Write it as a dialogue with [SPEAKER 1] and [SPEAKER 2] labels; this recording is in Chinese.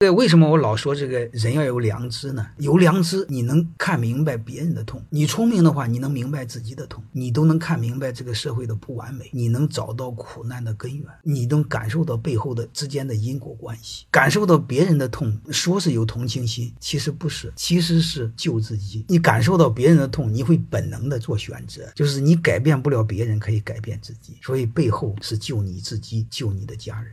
[SPEAKER 1] 对为什么我老说这个人要有良知呢？有良知你能看明白别人的痛。你聪明的话你能明白自己的痛你都能看明白这个社会的不完美。你能找到苦难的根源。你能感受到背后的之间的因果关系。感受到别人的痛说是有同情心其实不是。其实是救自己。你感受到别人的痛你会本能的做选择。就是你改变不了别人可以改变自己。所以背后是救你自己救你的家人。